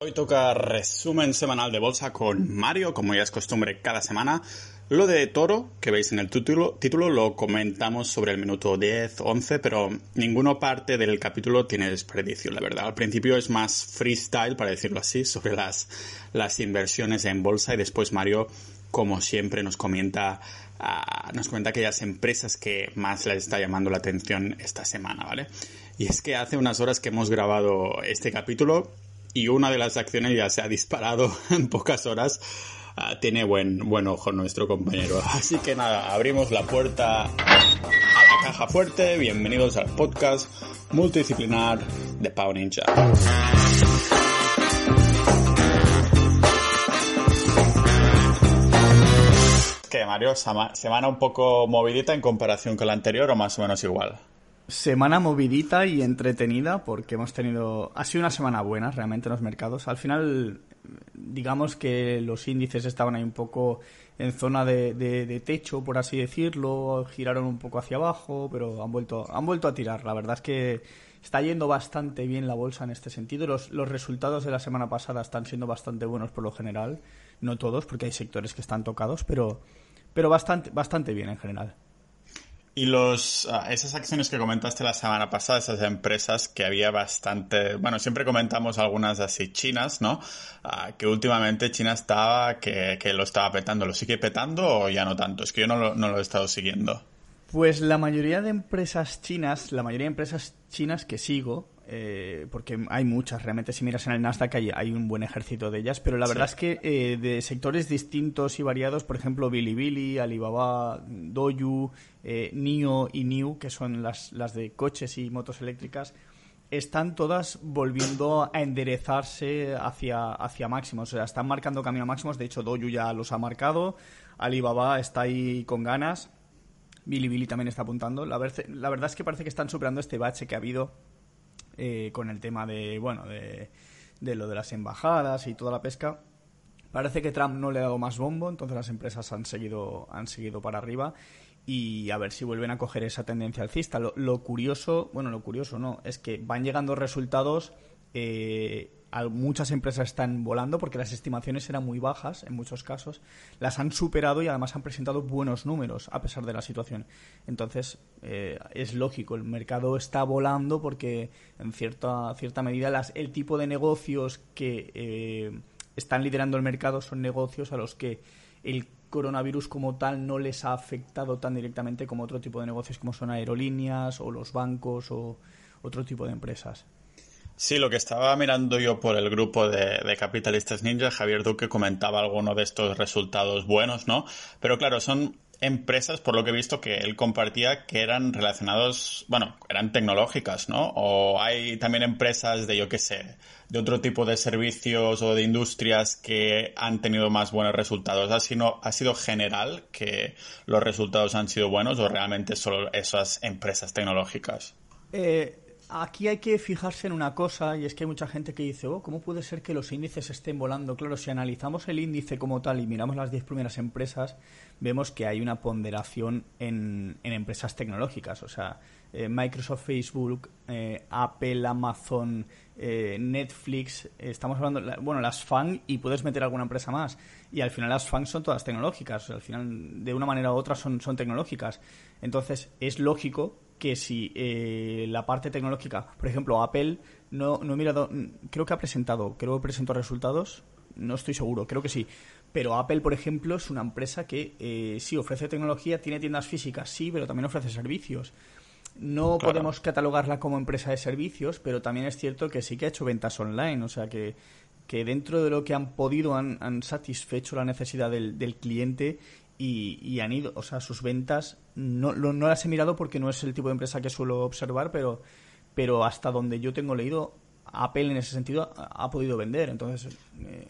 Hoy toca resumen semanal de bolsa con Mario, como ya es costumbre cada semana. Lo de Toro, que veis en el título, lo comentamos sobre el minuto 10, 11, pero ninguna parte del capítulo tiene desperdicio, la verdad. Al principio es más freestyle, para decirlo así, sobre las, las inversiones en bolsa y después Mario, como siempre, nos comenta, uh, nos comenta aquellas empresas que más les está llamando la atención esta semana, ¿vale? Y es que hace unas horas que hemos grabado este capítulo y una de las acciones ya se ha disparado en pocas horas. Uh, tiene buen, buen ojo nuestro compañero. Así que nada, abrimos la puerta a la caja fuerte. Bienvenidos al podcast multidisciplinar de Pau Ninja. ¿Qué, Mario? ¿Semana un poco movidita en comparación con la anterior o más o menos igual? Semana movidita y entretenida porque hemos tenido... Ha sido una semana buena realmente en los mercados. Al final, digamos que los índices estaban ahí un poco en zona de, de, de, techo, por así decirlo, giraron un poco hacia abajo, pero han vuelto, han vuelto a tirar. La verdad es que está yendo bastante bien la bolsa en este sentido. Los, los resultados de la semana pasada están siendo bastante buenos por lo general. No todos, porque hay sectores que están tocados, pero, pero bastante, bastante bien en general. Y los, uh, esas acciones que comentaste la semana pasada, esas empresas que había bastante, bueno, siempre comentamos algunas así chinas, ¿no? Uh, que últimamente China estaba, que, que, lo estaba petando. ¿Lo sigue petando o ya no tanto? Es que yo no no lo he estado siguiendo. Pues la mayoría de empresas chinas, la mayoría de empresas chinas que sigo, eh, porque hay muchas, realmente si miras en el Nasdaq hay, hay un buen ejército de ellas, pero la sí. verdad es que eh, de sectores distintos y variados, por ejemplo Bilibili, Alibaba, Doyu, eh, NIO y NIU, que son las, las de coches y motos eléctricas, están todas volviendo a enderezarse hacia, hacia máximos, o sea, están marcando camino a máximos, de hecho Doyu ya los ha marcado, Alibaba está ahí con ganas, Bilibili también está apuntando, la, ver la verdad es que parece que están superando este bache que ha habido eh, con el tema de, bueno, de, de, lo de las embajadas y toda la pesca. Parece que Trump no le ha dado más bombo, entonces las empresas han seguido, han seguido para arriba y a ver si vuelven a coger esa tendencia alcista. Lo, lo curioso, bueno, lo curioso no, es que van llegando resultados eh, muchas empresas están volando porque las estimaciones eran muy bajas en muchos casos, las han superado y además han presentado buenos números a pesar de la situación. Entonces, eh, es lógico, el mercado está volando porque en cierta, cierta medida las, el tipo de negocios que eh, están liderando el mercado son negocios a los que el coronavirus como tal no les ha afectado tan directamente como otro tipo de negocios como son aerolíneas o los bancos o otro tipo de empresas. Sí, lo que estaba mirando yo por el grupo de, Capitalistas Ninja, Javier Duque comentaba alguno de estos resultados buenos, ¿no? Pero claro, son empresas, por lo que he visto, que él compartía que eran relacionados, bueno, eran tecnológicas, ¿no? O hay también empresas de, yo qué sé, de otro tipo de servicios o de industrias que han tenido más buenos resultados. ¿Ha sido, ha sido general que los resultados han sido buenos o realmente solo esas empresas tecnológicas? Eh Aquí hay que fijarse en una cosa, y es que hay mucha gente que dice, oh, ¿cómo puede ser que los índices estén volando? Claro, si analizamos el índice como tal y miramos las 10 primeras empresas, vemos que hay una ponderación en, empresas tecnológicas. O sea, eh, Microsoft, Facebook, eh, Apple, Amazon, eh, Netflix, estamos hablando, bueno, las FAN y puedes meter alguna empresa más. Y al final las FAN son todas tecnológicas, al final de una manera u otra son tecnológicas. Entonces es lógico que si eh, la parte tecnológica, por ejemplo, Apple, no, no he mirado, creo que ha presentado, creo que presentó resultados, no estoy seguro, creo que sí. Pero Apple, por ejemplo, es una empresa que eh, sí ofrece tecnología, tiene tiendas físicas, sí, pero también ofrece servicios. No claro. podemos catalogarla como empresa de servicios, pero también es cierto que sí que ha hecho ventas online, o sea que, que dentro de lo que han podido han, han satisfecho la necesidad del, del cliente y, y, han ido, o sea, sus ventas no, no, no, las he mirado porque no es el tipo de empresa que suelo observar, pero, pero hasta donde yo tengo leído, Apple en ese sentido ha, ha podido vender. Entonces, eh,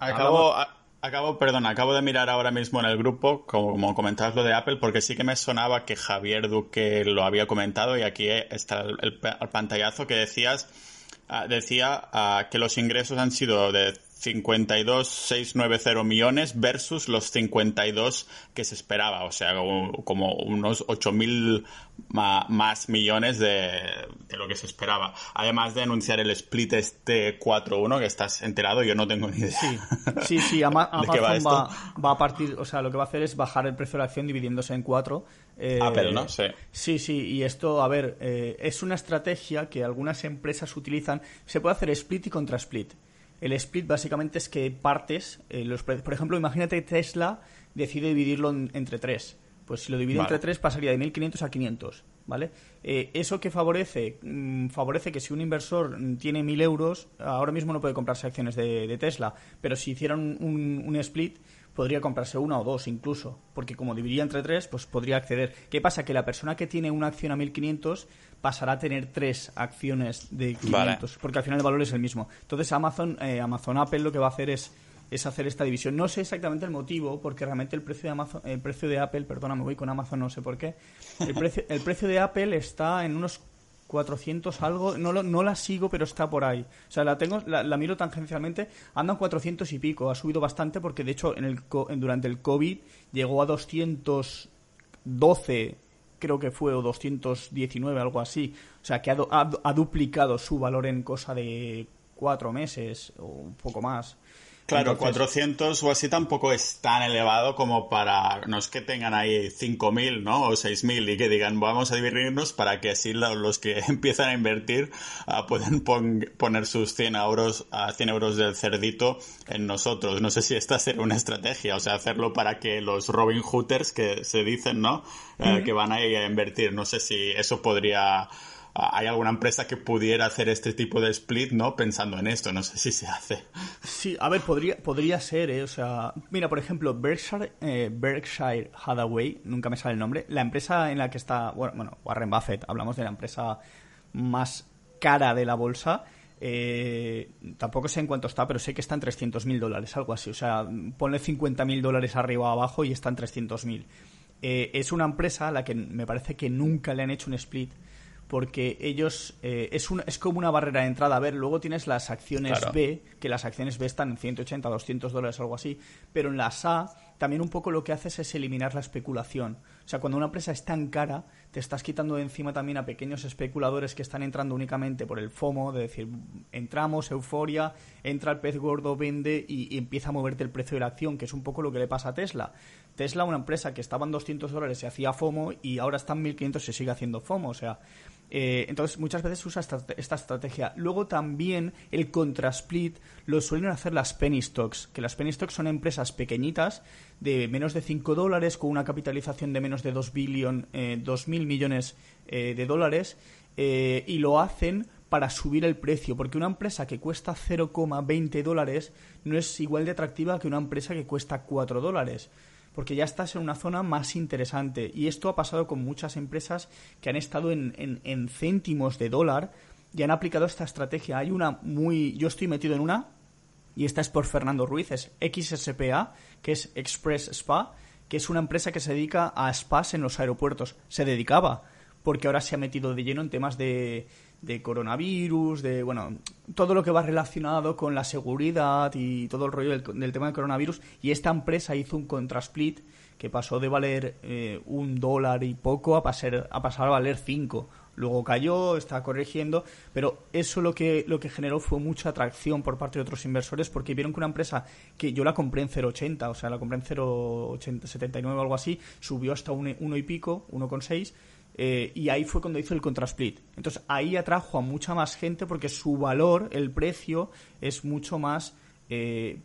acabo, acabo, perdón, acabo de mirar ahora mismo en el grupo, como, como comentabas lo de Apple, porque sí que me sonaba que Javier Duque lo había comentado y aquí está el, el, el pantallazo que decías. Uh, decía uh, que los ingresos han sido de 52,690 millones versus los 52 que se esperaba, o sea, como unos 8.000 más millones de, lo que se esperaba. Además de anunciar el split este 4-1, que estás enterado, yo no tengo ni idea. Sí, sí, sí Amazon va, va, a partir, o sea, lo que va a hacer es bajar el precio de la acción dividiéndose en cuatro. Eh, Apple, ¿no? Sí. Sí, sí, y esto, a ver, eh, es una estrategia que algunas empresas utilizan. Se puede hacer split y contra split. El split básicamente es que partes, eh, los, por ejemplo, imagínate que Tesla decide dividirlo entre tres. Pues si lo divide entre tres pasaría de 1.500 a 500, ¿vale? Eh, ¿Eso que favorece? Mm, favorece que si un inversor tiene 1.000 euros, ahora mismo no puede comprarse acciones de, Tesla, pero si hicieran un, split, podría comprarse una o dos incluso, porque como dividiría entre tres, pues podría acceder. ¿Qué pasa? Que la persona que tiene una acción a 1.500 pasará a tener tres acciones de 500, porque al final el valor es el mismo. Entonces Amazon, eh, Amazon Apple lo que va a hacer es es hacer esta división. No sé exactamente el motivo, porque realmente el precio de Amazon, el precio de Apple, perdona, me voy con Amazon, no sé por qué. El precio, el precio de Apple está en unos 400 algo, no, lo, no la sigo, pero está por ahí. O sea, la tengo, la, miro tangencialmente, anda en 400 y pico, ha subido bastante porque de hecho en el, durante el COVID llegó a 212 creo que fue, o 219, algo así. O sea, que ha, duplicado su valor en cosa de cuatro meses o un poco más. Claro, 400 o así tampoco es tan elevado como para, no es que tengan ahí 5.000, ¿no? O 6.000 y que digan, vamos a dividirnos para que así los que empiezan a invertir uh, pueden poner sus 100 euros, a 100 euros del cerdito en nosotros. No sé si esta será una estrategia, o sea, hacerlo para que los Robin Hooters que se dicen, ¿no? Eh, que van a ir a invertir. No sé si eso podría hay alguna empresa que pudiera hacer este tipo de split, ¿no? Pensando en esto, no sé si se hace. Sí, a ver, podría, podría ser, ¿eh? O sea, mira, por ejemplo, Berkshire, eh, Berkshire Hathaway, nunca me sale el nombre, la empresa en la que está, bueno, Warren Buffett, hablamos de la empresa más cara de la bolsa, eh, tampoco sé en cuánto está, pero sé que está en 300.000 dólares, algo así. O sea, ponle 50.000 dólares arriba o abajo y está en 300.000. Eh, es una empresa a la que me parece que nunca le han hecho un split porque ellos eh, es, es como una barrera de entrada. A ver, luego tienes las acciones B, que las acciones B están en 180, 200 dólares, algo así, pero en las A también un poco lo que haces es eliminar la especulación. O sea, cuando una empresa es tan cara, te estás quitando de encima también a pequeños especuladores que están entrando únicamente por el FOMO, de decir, entramos, euforia, entra el pez gordo, vende y, y empieza a moverte el precio de la acción, que es un poco lo que le pasa a Tesla. Tesla, una empresa que estaba en 200 dólares, se hacía FOMO y ahora está en 1500 y se sigue haciendo FOMO. O sea, eh, entonces, muchas veces usa esta, estrategia. Luego también el contra-split lo suelen hacer las penny stocks, que las penny stocks son empresas pequeñitas de menos de 5 dólares con una capitalización de menos de 2 billion, eh, mil millones eh, de dólares eh, y lo hacen para subir el precio, porque una empresa que cuesta 0,20 dólares no es igual de atractiva que una empresa que cuesta 4 dólares porque ya estás en una zona más interesante. Y esto ha pasado con muchas empresas que han estado en, en, céntimos de dólar y han aplicado esta estrategia. Hay una muy... Yo estoy metido en una, y esta es por Fernando Ruiz, es XSPA, que es Express Spa, que es una empresa que se dedica a spas en los aeropuertos. Se dedicaba, porque ahora se ha metido de lleno en temas de, de coronavirus, de, bueno, todo lo que va relacionado con la seguridad y todo el rollo del, tema del coronavirus. Y esta empresa hizo un contrasplit que pasó de valer eh, un dólar y poco a pasar, a pasar a valer cinco. Luego cayó, está corrigiendo, pero eso lo que, lo que generó fue mucha atracción por parte de otros inversores porque vieron que una empresa que yo la compré en 0,80, o sea, la compré en 0,79 o algo así, subió hasta un, uno y pico, 1,6 eh, y ahí fue cuando hizo el contrasplit. Entonces ahí atrajo a mucha más gente porque su valor, el precio, es mucho más... Eh,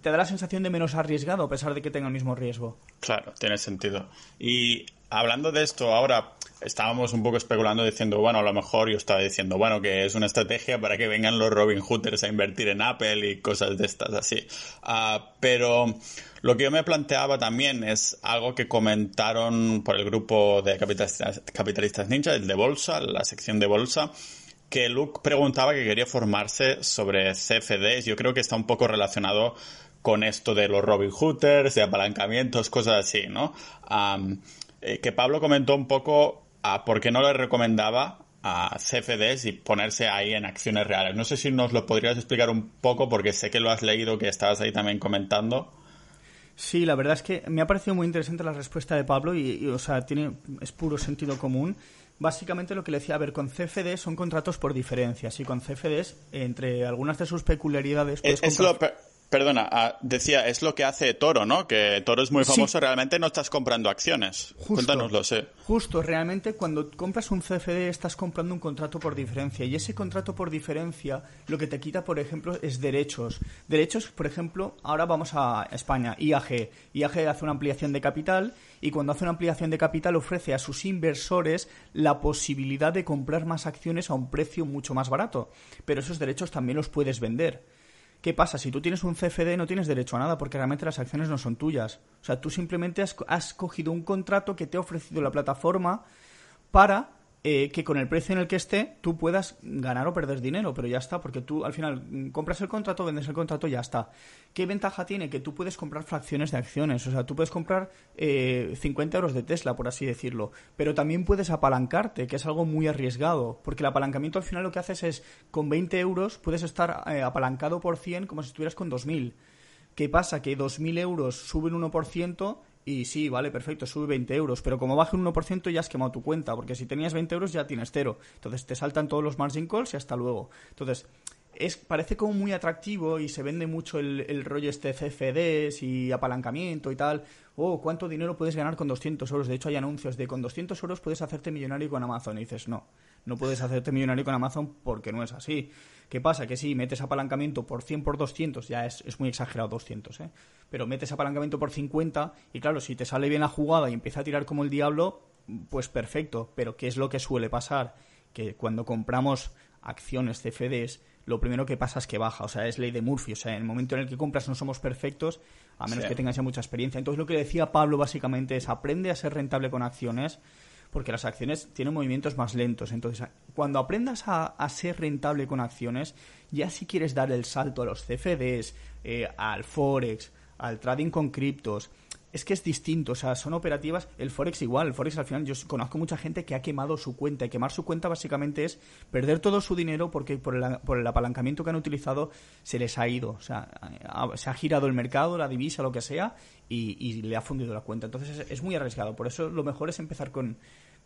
te da la sensación de menos arriesgado a pesar de que tenga el mismo riesgo. Claro, tiene sentido. Y hablando de esto, ahora estábamos un poco especulando diciendo, bueno, a lo mejor yo estaba diciendo, bueno, que es una estrategia para que vengan los Robin Hooders a invertir en Apple y cosas de estas así. Ah, pero lo que yo me planteaba también es algo que comentaron por el grupo de capitalistas, capitalistas ninja, el de bolsa, la sección de bolsa, que Luke preguntaba que quería formarse sobre CFDs. Yo creo que está un poco relacionado con esto de los Robin Hooders, de apalancamientos, cosas así, ¿no? Eh, que Pablo comentó un poco a por qué no le recomendaba a CFDs y ponerse ahí en acciones reales. No sé si nos lo podrías explicar un poco porque sé que lo has leído, que estabas ahí también comentando. Sí, la verdad es que me ha parecido muy interesante la respuesta de Pablo y, o sea, tiene es puro sentido común. Básicamente lo que le decía, a ver, con CFDs son contratos por diferencias y con CFDs, entre algunas de sus peculiaridades... Es, es lo, Perdona, ah, decía, es lo que hace Toro, ¿no? Que Toro es muy famoso, realmente no estás comprando acciones. Justo, Cuéntanoslo, sé. Justo, realmente cuando compras un CFD estás comprando un contrato por diferencia y ese contrato por diferencia lo que te quita, por ejemplo, es derechos. Derechos, por ejemplo, ahora vamos a España, IAG. IAG hace una ampliación de capital y cuando hace una ampliación de capital ofrece a sus inversores la posibilidad de comprar más acciones a un precio mucho más barato. Pero esos derechos también los puedes vender. ¿Qué pasa? Si tú tienes un CFD no tienes derecho a nada porque realmente las acciones no son tuyas. O sea, tú simplemente has, has cogido un contrato que te ha ofrecido la plataforma para eh, que con el precio en el que esté tú puedas ganar o perder dinero, pero ya está, porque tú al final mm, compras el contrato, vendes el contrato, ya está. ¿Qué ventaja tiene? Que tú puedes comprar fracciones de acciones, o sea, tú puedes comprar eh, 50 euros de Tesla, por así decirlo, pero también puedes apalancarte, que es algo muy arriesgado, porque el apalancamiento al final lo que haces es, con 20 euros puedes estar eh, apalancado por 100 como si estuvieras con 2.000. ¿Qué pasa? Que 2.000 euros suben 1% y sí, vale, perfecto, sube 20 euros, pero como baje un 1% ya has quemado tu cuenta, porque si tenías 20 euros ya tienes cero. Entonces te saltan todos los margin calls y hasta luego. Entonces, es, parece como muy atractivo y se vende mucho el, rollo este CFDs y apalancamiento y tal. Oh, ¿cuánto dinero puedes ganar con 200 euros? De hecho, hay anuncios de con 200 euros puedes hacerte millonario con Amazon. Y dices, no, no puedes hacerte millonario con Amazon porque no es así. ¿Qué pasa? Que si metes apalancamiento por 100 por 200, ya es, es muy exagerado 200, ¿eh? Pero metes apalancamiento por 50 y claro, si te sale bien la jugada y empieza a tirar como el diablo, pues perfecto. Pero ¿qué es lo que suele pasar? Que cuando compramos acciones CFDs, lo primero que pasa es que baja, o sea, es ley de Murphy, o sea, en el momento en el que compras no somos perfectos, a menos que tengas ya mucha experiencia. Entonces lo que decía Pablo básicamente es aprende a ser rentable con acciones, porque las acciones tienen movimientos más lentos. Entonces, cuando aprendas a, ser rentable con acciones, ya si quieres dar el salto a los CFDs, eh, al Forex, al trading con criptos, es que es distinto, o sea, son operativas. El Forex igual, el Forex al final, yo conozco mucha gente que ha quemado su cuenta y quemar su cuenta básicamente es perder todo su dinero porque por el, por el apalancamiento que han utilizado se les ha ido, o sea, se ha girado el mercado, la divisa, lo que sea, y, le ha fundido la cuenta. Entonces es, muy arriesgado, por eso lo mejor es empezar con,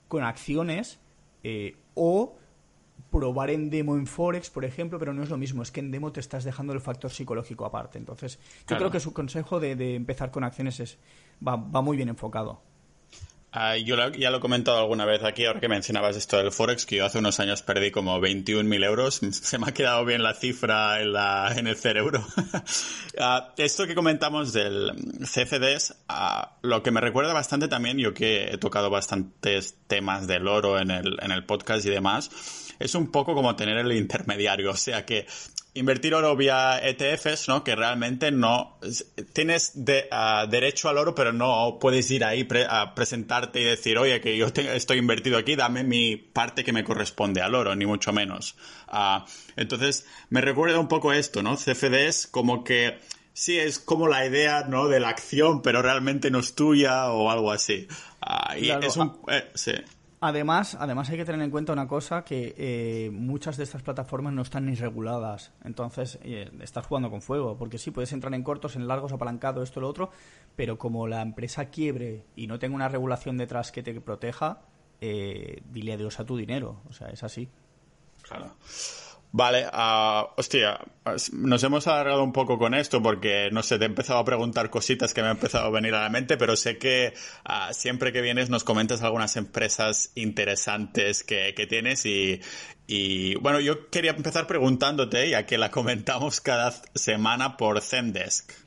con acciones eh, o probar en demo en Forex, por ejemplo, pero no es lo mismo, es que en demo te estás dejando el factor psicológico aparte. Entonces, yo creo que su consejo de, empezar con acciones es, va, muy bien enfocado. Ah, yo ya lo he comentado alguna vez aquí, ahora que mencionabas esto del Forex, que yo hace unos años perdí como 21.000 euros. Se me ha quedado bien la cifra en, la, en el cerebro. Ah, esto que comentamos del CFDs, ah, lo que me recuerda bastante también, yo que he tocado bastantes temas del oro en el, en el podcast y demás, es un poco como tener el intermediario, o sea que invertir oro vía ETFs, ¿no? Que realmente no tienes de, derecho al oro, pero no puedes ir ahí a presentarte y decir, oye, que yo estoy invertido aquí, dame mi parte que me corresponde al oro, ni mucho menos. Ah, entonces, me recuerda un poco esto, ¿no? CFDs como que sí es como la idea, ¿no? De la acción, pero realmente no es tuya o algo así. Ah, y es un, eh, sí. Además, además hay que tener en cuenta una cosa que eh, muchas de estas plataformas no están ni reguladas. Entonces, eh, estás jugando con fuego, porque sí, puedes entrar en cortos, en largos, apalancado, esto, lo otro, pero como la empresa quiebre y no tenga una regulación detrás que te proteja, eh, dile adiós a tu dinero. O sea, es así. Claro. Vale, uh, hostia, nos hemos alargado un poco con esto porque, no sé, te he empezado a preguntar cositas que me han empezado a venir a la mente, pero sé que uh, siempre que vienes nos comentas algunas empresas interesantes que, que tienes y, y, bueno, yo quería empezar preguntándote, ya que la comentamos cada semana por Zendesk.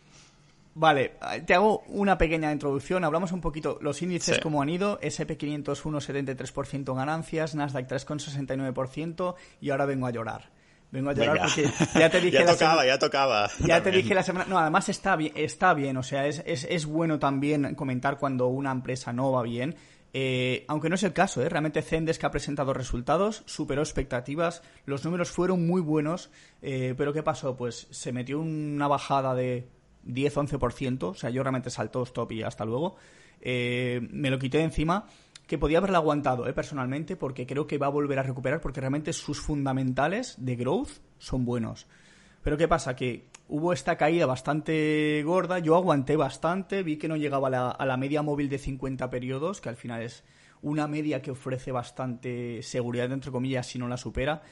Vale, te hago una pequeña introducción. Hablamos un poquito los índices como han ido. SP500 1,73% ganancias, Nasdaq 3,69% y ahora vengo a llorar. Vengo a llorar porque ya te dije ya tocaba, ya tocaba. Ya te dije la semana. No, además está bien, está bien. O sea, es, es, es bueno también comentar cuando una empresa no va bien. Eh, aunque no es el caso, ¿eh? realmente Zendesk ha presentado resultados, superó expectativas, los números fueron muy buenos, eh, pero ¿qué pasó? Pues se metió una bajada de 10-11%, o sea, yo realmente saltó stop y hasta luego. Eh, me lo quité de encima. que podía haberla aguantado, ¿eh? personalmente, porque creo que va a volver a recuperar, porque realmente sus fundamentales de growth son buenos. Pero ¿qué pasa? Que hubo esta caída bastante gorda, yo aguanté bastante, vi que no llegaba a la, a la media móvil de 50 periodos, que al final es una media que ofrece bastante seguridad, entre comillas, si no la supera.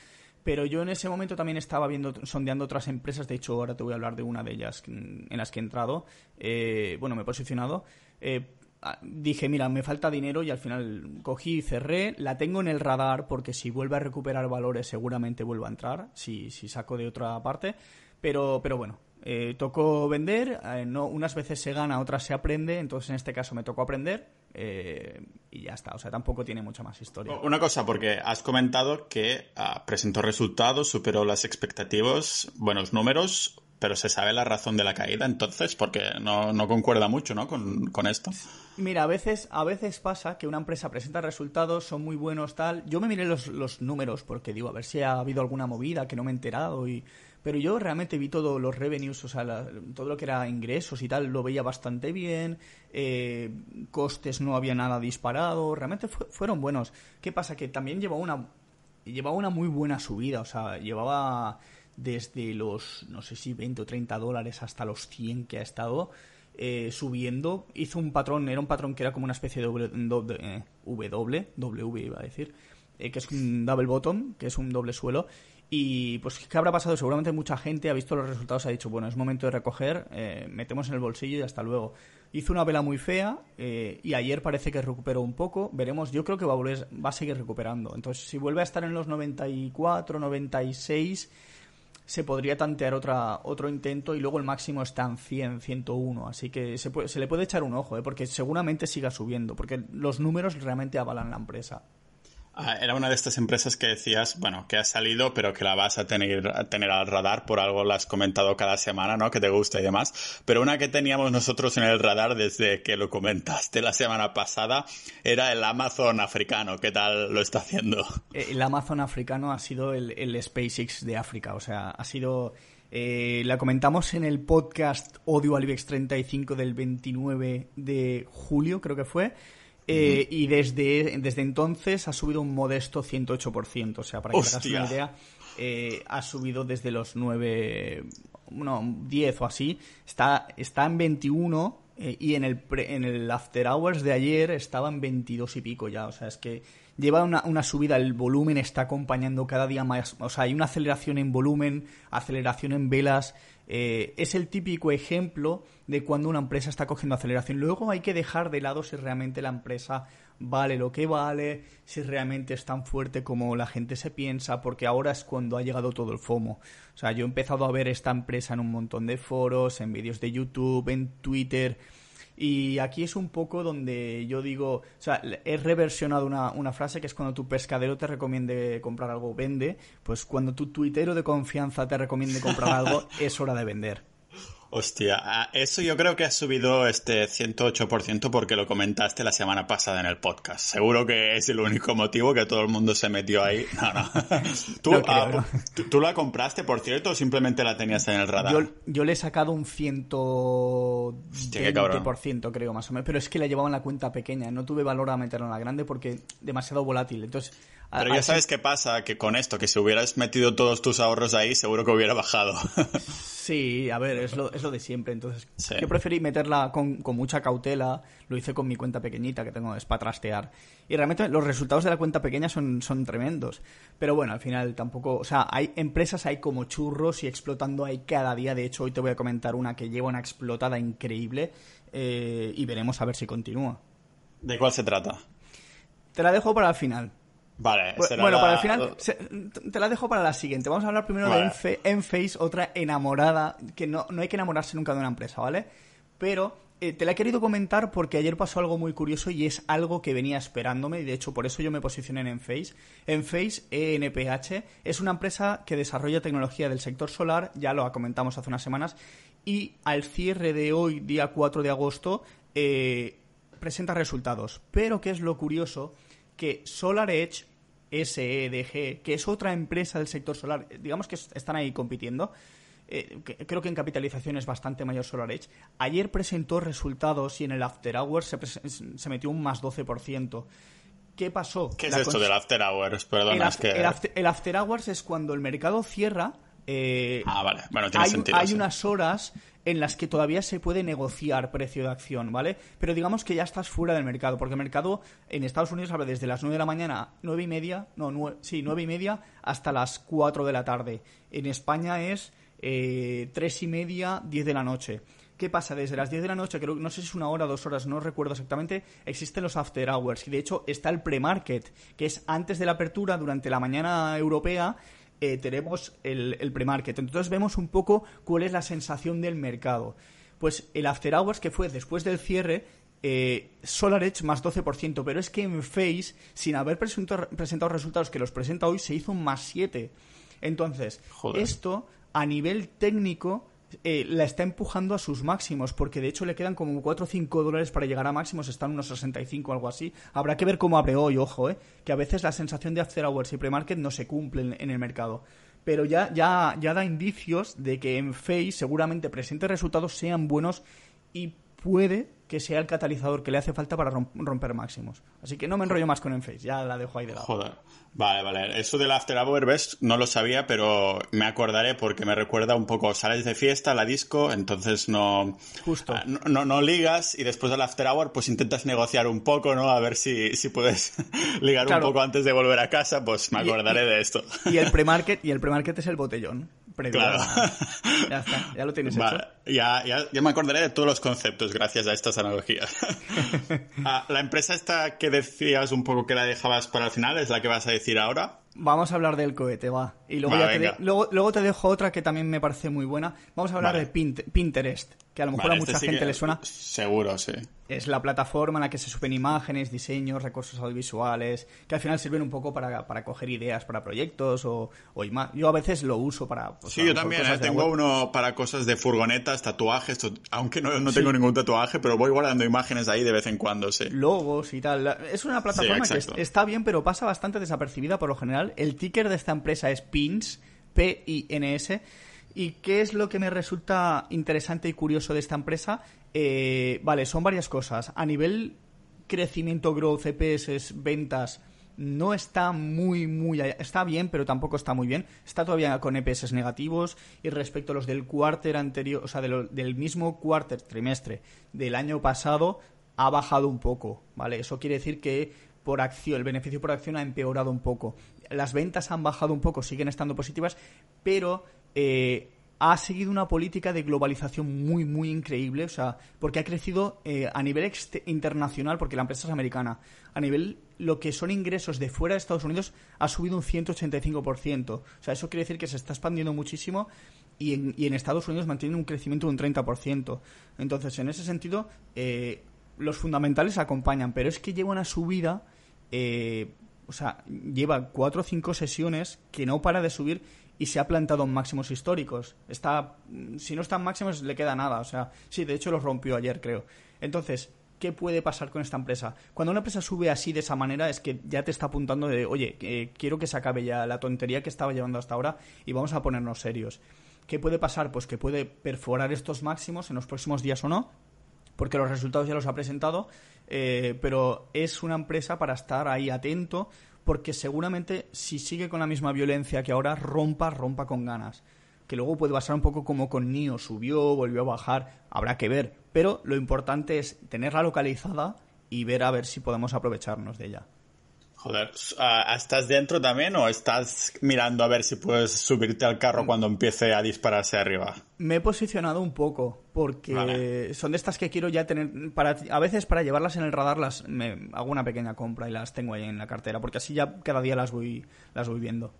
Pero yo en ese momento también estaba viendo, sondeando otras empresas. De hecho, ahora te voy a hablar de una de ellas en las que he entrado. Eh, bueno, me he posicionado. Eh, Ah, dije, mira, me falta dinero y al final cogí y cerré. La tengo en el radar porque si vuelve a recuperar valores seguramente vuelva a entrar, si, si saco de otra parte. Pero, pero bueno, eh, tocó vender, eh, no, unas veces se gana, otras se aprende, entonces en este caso me tocó aprender eh, y ya está, o sea, tampoco tiene mucha más historia. Una cosa, porque has comentado que ah, presentó resultados, superó las expectativas, buenos números, pero se sabe la razón de la caída, entonces, porque no, no concuerda mucho, ¿no? Con, con, esto. Mira, a veces, a veces pasa que una empresa presenta resultados, son muy buenos, tal. Yo me miré los, los números porque digo, a ver si ha habido alguna movida que no me he enterado y. Pero yo realmente vi todos los revenues, o sea, todo lo que era ingresos y tal, lo veía bastante bien. Eh, costes no había nada disparado. Realmente fueron buenos. ¿Qué pasa? Que también llevaba una, llevaba una muy buena subida, o sea, llevaba desde los, no sé si 20 o 30 dólares hasta los 100 que ha estado eh, subiendo. Hizo un patrón, era un patrón que era como una especie de W, eh, w, w iba a decir, eh, que es un double bottom, que es un doble suelo. Y pues, ¿qué habrá pasado? Seguramente mucha gente ha visto los resultados ha dicho, bueno, es momento de recoger, metemos en el bolsillo y hasta luego. Hizo una vela muy fea y ayer parece que recuperó un poco. Veremos, yo creo que va a, volver, va a seguir recuperando. Entonces, si vuelve a estar en los 94, 96 se podría tantear otra, otro intento y luego el máximo está en 100, 101. Así que se, se le puede echar un ojo, ¿eh? porque seguramente siga subiendo, porque los números realmente avalan la empresa. Ah, era una de estas empresas que decías, bueno, que ha salido, pero que la vas a tener, tener al radar, por algo la has comentado cada semana, ¿no? Que te gusta y demás. Pero una que teníamos nosotros en el radar desde que lo comentaste la semana pasada era el Amazon africano. ¿Qué tal lo está haciendo? Eh, el Amazon africano ha sido el, el SpaceX de África, o sea, ha sido... Eh, la comentamos en el podcast Odio al IBEX 35 del 29 de julio, creo que fue. Eh, y desde, desde entonces ha subido un modesto 108%. O sea, para que te hagas una idea, eh, ha subido desde los 9, no, 10 o así. Está, está en 21 eh, y en el, en el After Hours de ayer estaba en 22 y pico ya. O sea, es que lleva una, una, subida, el volumen está acompañando cada día más. O sea, hay una aceleración en volumen, aceleración en velas. Eh, es el típico ejemplo de cuando una empresa está cogiendo aceleración. Luego hay que dejar de lado si realmente la empresa vale lo que vale, si realmente es tan fuerte como la gente se piensa, porque ahora es cuando ha llegado todo el FOMO. O sea, yo he empezado a ver esta empresa en un montón de foros, en vídeos de YouTube, en Twitter. Y aquí es un poco donde yo digo, o sea, he reversionado una, una, frase que es cuando tu pescadero te recomiende comprar algo, vende, pues cuando tu tuitero de confianza te recomiende comprar algo, es hora de vender. Hostia, eso yo creo que ha subido este 108% porque lo comentaste la semana pasada en el podcast. Seguro que es el único motivo que todo el mundo se metió ahí. No, no. ¿Tú, ah, ¿tú, la compraste, por cierto, o simplemente la tenías en el radar? Yo, yo le he sacado un 120%, creo, más o menos. Pero es que la llevaba en la cuenta pequeña. No tuve valor a meterla en la grande porque demasiado volátil. Entonces, pero ya sabes qué pasa, que con esto, que si hubieras metido todos tus ahorros ahí, seguro que hubiera bajado. sí, a ver, es lo, es lo de siempre. Entonces, yo preferí meterla con, con, mucha cautela. Lo hice con mi cuenta pequeñita, que tengo, es para trastear. Y realmente los resultados de la cuenta pequeña son, son tremendos. Pero bueno, al final tampoco... O sea, hay empresas hay como churros y explotando hay cada día. De hecho, hoy te voy a comentar una que lleva una explotada increíble. Eh, y veremos a ver si continúa. ¿De cuál se trata? Te la dejo para el final. Vale, bueno, para el final, te la dejo para la siguiente. Vamos a hablar primero de Enphase, otra enamorada, que no, no hay que enamorarse nunca de una empresa, ¿vale? Pero eh, te la he querido comentar porque ayer pasó algo muy curioso y es algo que venía esperándome y de hecho por eso yo me posicioné en Enphase. Enphase, ENPH, es una empresa que desarrolla tecnología del sector solar, ya lo comentamos hace unas semanas, y al cierre de hoy, día 4 de agosto, eh, presenta resultados. Pero ¿qué es lo curioso? Que SolarEdge, SEDG, que es otra empresa del sector solar, digamos que están ahí compitiendo, eh, creo que en capitalización es bastante mayor SolarEdge, ayer presentó resultados y en el After Hours se, se metió un más 12%. ¿Qué pasó? ¿Qué es esto del after hours? Perdona, el, es que... el, after, hours es cuando el mercado cierra. Eh, ah, vale. Bueno, tiene hay, sentido. Hay unas horas en las que todavía se puede negociar precio de acción, ¿vale? Pero digamos que ya estás fuera del mercado, porque el mercado en Estados Unidos abre desde las 9 de la mañana, 9 y media, no, sí, 9 y media hasta las 4 de la tarde. En España es eh, 3 y media, 10 de la noche. ¿Qué pasa? Desde las 10 de la noche, creo no sé si es una hora dos horas, no recuerdo exactamente, existen los after hours. Y de hecho está el pre-market, que es antes de la apertura, durante la mañana europea, eh, tenemos el, el pre-market. Entonces vemos un poco cuál es la sensación del mercado. Pues el After Hours, que fue después del cierre, eh, SolarEdge más 12%, pero es que en Face, sin haber presentado resultados que los presenta hoy, se hizo un más 7. Entonces, esto a nivel técnico eh, la está empujando a sus máximos, porque de hecho le quedan como 4 o 5 dólares para llegar a máximos, están unos 65 o algo así. Habrá que ver cómo abre hoy, ojo, eh, que a veces la sensación de after hours y pre-market no se cumple en, el mercado. Pero ya, ya, ya da indicios de que en Face seguramente presentes resultados sean buenos y puede que sea el catalizador que le hace falta para romper máximos. Así que no me enrollo más con Enphase, ya la dejo ahí de lado. Joder. Vale, vale. Eso del After Hour, ¿ves? No lo sabía, pero me acordaré porque me recuerda un poco, sales de fiesta, la disco, entonces no... Justo. Ah, no, no, ligas y después del After Hour pues intentas negociar un poco, ¿no? A ver si, si puedes ligar un poco antes de volver a casa, pues me acordaré de esto. Y el premarket, y el premarket es el botellón. Claro. Ya está, ya lo tienes hecho. Ya, ya, me acordaré de todos los conceptos gracias a estas analogías. Ah, la empresa esta que decías un poco que la dejabas para el final, ¿es la que vas a decir ahora? Vamos a hablar del cohete, va. Y luego, te luego, luego, te dejo otra que también me parece muy buena. Vamos a hablar de Pinterest, que a lo mejor a mucha este gente le suena. Seguro, sí es la plataforma en la que se suben imágenes, diseños, recursos audiovisuales, que al final sirven un poco para, para coger ideas para proyectos o, o Yo a veces lo uso para... Pues, sí, yo también, ¿eh? tengo uno para cosas de furgonetas, tatuajes, aunque no, no tengo ningún tatuaje, pero voy guardando imágenes ahí de vez en cuando, sí. Logos y tal. Es una plataforma que está bien, pero pasa bastante desapercibida por lo general. El ticker de esta empresa es PINS, P-I-N-S. ¿Y qué es lo que me resulta interesante y curioso de esta empresa? Eh, vale, son varias cosas. A nivel crecimiento, growth, EPS, ventas, no está muy, muy... Está bien, pero tampoco está muy bien. Está todavía con EPS negativos y respecto a los del quarter anterior, o sea, del mismo quarter, trimestre del año pasado, ha bajado un poco, ¿vale? Eso quiere decir que por acción, el beneficio por acción ha empeorado un poco. Las ventas han bajado un poco, siguen estando positivas, pero eh, ha seguido una política de globalización muy, muy increíble, o sea, porque ha crecido eh, a nivel internacional, porque la empresa es americana, a nivel lo que son ingresos de fuera de Estados Unidos ha subido un 185%. O sea, eso quiere decir que se está expandiendo muchísimo y en, y en Estados Unidos mantiene un crecimiento de un 30%. Entonces, en ese sentido, eh, los fundamentales acompañan, pero es que lleva una subida... Eh, o sea, lleva cuatro o cinco sesiones que no para de subir y se ha plantado en máximos históricos. Está, si no están máximos, le queda nada. O sea, sí, de hecho los rompió ayer, creo. Entonces, ¿qué puede pasar con esta empresa? Cuando una empresa sube así de esa manera es que ya te está apuntando de, oye, quiero que se acabe ya la tontería que estaba llevando hasta ahora y vamos a ponernos serios. ¿Qué puede pasar? Pues que puede perforar estos máximos en los próximos días o no, porque los resultados ya los ha presentado, eh, pero es una empresa para estar ahí atento, porque seguramente si sigue con la misma violencia que ahora, rompa, rompa con ganas. Que luego puede pasar un poco como con Nio, subió, volvió a bajar, habrá que ver. Pero lo importante es tenerla localizada y ver a ver si podemos aprovecharnos de ella. Joder, ah, ¿estás dentro también o estás mirando a ver si puedes subirte al carro cuando empiece a dispararse arriba? Me he posicionado un poco porque son de estas que quiero ya tener para a veces para llevarlas en el radar las me hago una pequeña compra y las tengo ahí en la cartera porque así ya cada día las voy las voy viendo.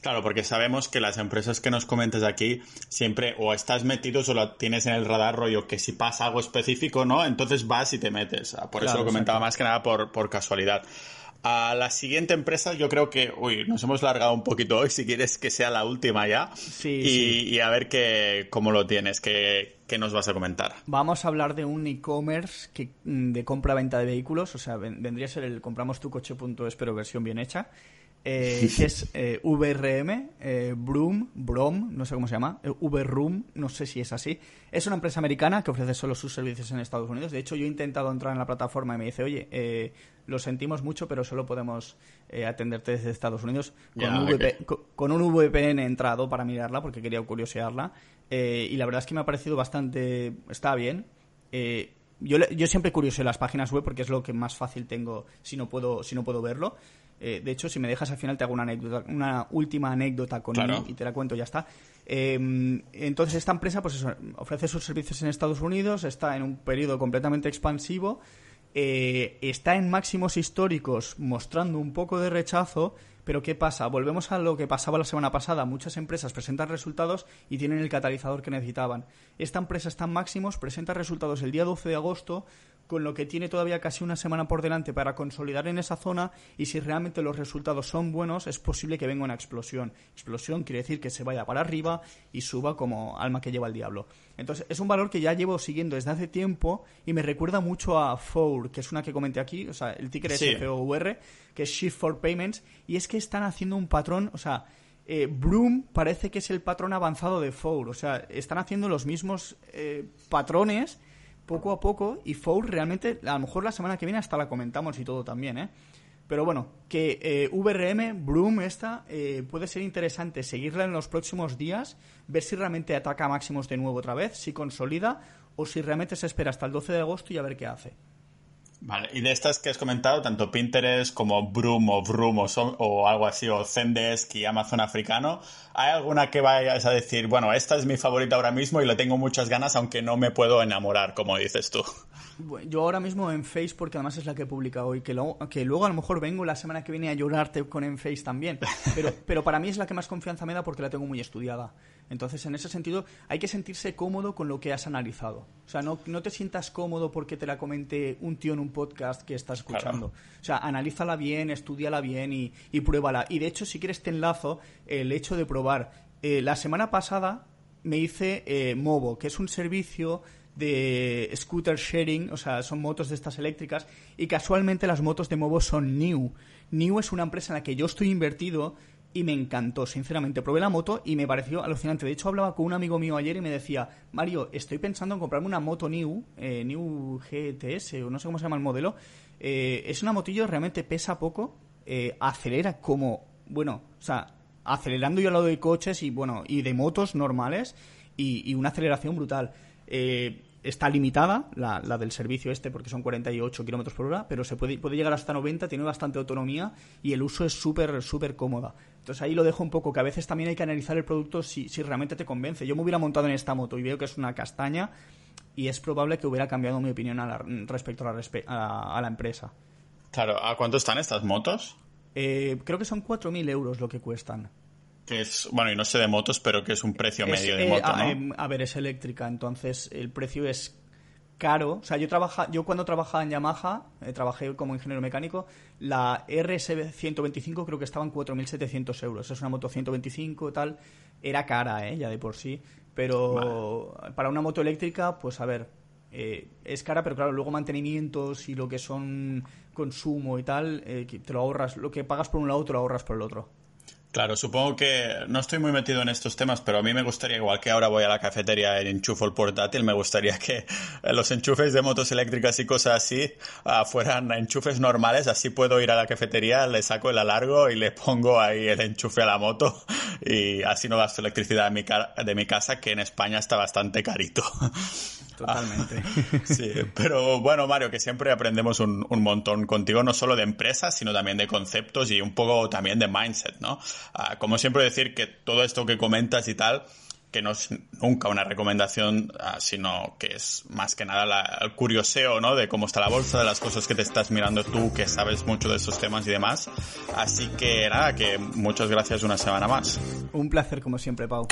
Claro, porque sabemos que las empresas que nos comentas aquí siempre o estás metido o lo tienes en el radar rollo que si pasa algo específico, ¿no? Entonces vas y te metes. Por eso lo comentaba más que nada por, por casualidad. A la siguiente empresa, yo creo que, uy, nos hemos largado un poquito hoy, si quieres que sea la última ya. Sí. Y, a ver qué, cómo lo tienes, qué, nos vas a comentar. Vamos a hablar de un e-commerce mm, de compra-venta de vehículos, o sea, vendría a ser el compramos tu coche.es, pero versión bien hecha. Eh, que es eh, VRM, eh, Broom, Brom, no sé cómo se llama, eh, VRoom, no sé si es así. Es una empresa americana que ofrece solo sus servicios en Estados Unidos. De hecho, yo he intentado entrar en la plataforma y me dice, oye, eh, lo sentimos mucho, pero solo podemos atenderte desde Estados Unidos con, un. VP con un VPN entrado para mirarla, porque quería curiosearla. Y la verdad es que me ha parecido bastante... Está bien. Yo, yo siempre curioseo las páginas web porque es lo que más fácil tengo si no puedo, si no puedo verlo. Eh, de hecho, si me dejas al final te hago una anécdota, una última anécdota con Claro. él y te la cuento ya está. Eh, entonces esta empresa pues eso, ofrece sus servicios en Estados Unidos, está en un periodo completamente expansivo, eh, está en máximos históricos mostrando un poco de rechazo, pero ¿qué pasa? Volvemos a lo que pasaba la semana pasada. Muchas empresas presentan resultados y tienen el catalizador que necesitaban. Esta empresa está en máximos, presenta resultados el día 12 de agosto, con lo que tiene todavía casi una semana por delante para consolidar en esa zona y si realmente los resultados son buenos es posible que venga una explosión. Explosión quiere decir que se vaya para arriba y suba como alma que lleva el diablo. Entonces es un valor que ya llevo siguiendo desde hace tiempo y me recuerda mucho a FOUR, que es una que comenté aquí, o sea, el ticker Sí. es FOUR, que es Shift for Payments, y es que están haciendo un patrón, o sea, eh, Bloom parece que es el patrón avanzado de Four. O sea, están haciendo los mismos eh, patrones poco a poco y Four realmente, a lo mejor la semana que viene hasta la comentamos y todo también, ¿eh? Pero bueno, que eh, VRM, Bloom, esta, eh, puede ser interesante seguirla en los próximos días, ver si realmente ataca máximos de nuevo otra vez, si consolida o si realmente se espera hasta el 12 de agosto y a ver qué hace. Vale, y de estas que has comentado, tanto Pinterest como Broom o Vroom o, son- o algo así, o Zendesk y Amazon africano, ¿hay alguna que vayas a decir, bueno, esta es mi favorita ahora mismo y le tengo muchas ganas, aunque no me puedo enamorar, como dices tú? Yo ahora mismo en Face, porque además es la que he publicado hoy, que, luego- que luego a lo mejor vengo la semana que viene a llorarte con en Face también. Pero, pero para mí es la que más confianza me da porque la tengo muy estudiada. Entonces, en ese sentido, hay que sentirse cómodo con lo que has analizado. O sea, no, no te sientas cómodo porque te la comente un tío en un podcast que estás escuchando. O sea, analízala bien, estudiala bien y, y pruébala. Y de hecho, si quieres te enlazo el hecho de probar. Eh, la semana pasada me hice eh, Movo, que es un servicio de scooter sharing, o sea, son motos de estas eléctricas, y casualmente las motos de Movo son New. New es una empresa en la que yo estoy invertido y me encantó, sinceramente. Probé la moto y me pareció alucinante. De hecho, hablaba con un amigo mío ayer y me decía, Mario, estoy pensando en comprarme una moto New, eh, New GTS, o no sé cómo se llama el modelo. Eh, es una motillo, realmente pesa poco, eh, acelera como, bueno, o sea, acelerando yo al lado de coches y, bueno, y de motos normales y, y una aceleración brutal. Eh, está limitada, la, la del servicio este, porque son 48 kilómetros por hora, pero se puede, puede llegar hasta 90, tiene bastante autonomía y el uso es súper, súper cómoda. Entonces ahí lo dejo un poco, que a veces también hay que analizar el producto si, si realmente te convence. Yo me hubiera montado en esta moto y veo que es una castaña y es probable que hubiera cambiado mi opinión a la- respecto a la, respe- a, a la empresa. Claro, ¿a cuánto están estas motos? Eh, creo que son 4.000 euros lo que cuestan. Que es, bueno, y no sé de motos, pero que es un precio Es, medio de eh, moto, ¿no? em, a ver, es eléctrica, entonces el precio es caro. O sea, yo trabaja, yo cuando trabajaba en Yamaha, eh, trabajé como ingeniero mecánico, la RS 125 creo que estaba en 4.700 euros. Es una moto 125 y tal. Era cara, ¿eh? Ya de por sí. Pero para una moto eléctrica, pues a ver, eh, es cara, pero claro, luego mantenimientos y lo que son consumo y tal, eh, te lo ahorras. Lo que pagas por un lado, te lo ahorras por el otro. Claro, supongo que no estoy muy metido en estos temas, pero a mí me gustaría, igual que ahora voy a la cafetería y enchufo el portátil, me gustaría que eh, los enchufes de motos eléctricas y cosas así ah, fueran enchufes normales, así puedo ir a la cafetería, le saco el alargo y le pongo ahí el enchufe a la moto y así no gasto electricidad de mi, ca- de mi casa, que en España está bastante carito. Totalmente. Sí, pero bueno, Mario, que siempre aprendemos un, un montón contigo, no solo de empresas, sino también de conceptos y un poco también de mindset, ¿no? Ah, como siempre decir que todo esto que comentas y tal, que no es nunca una recomendación, ah, sino que es más que nada la- el curioseo, ¿no? De cómo está la bolsa, de las cosas que te estás mirando tú, que sabes mucho de esos temas y demás. Así que nada, que muchas gracias una semana más. Un placer como siempre, Pau.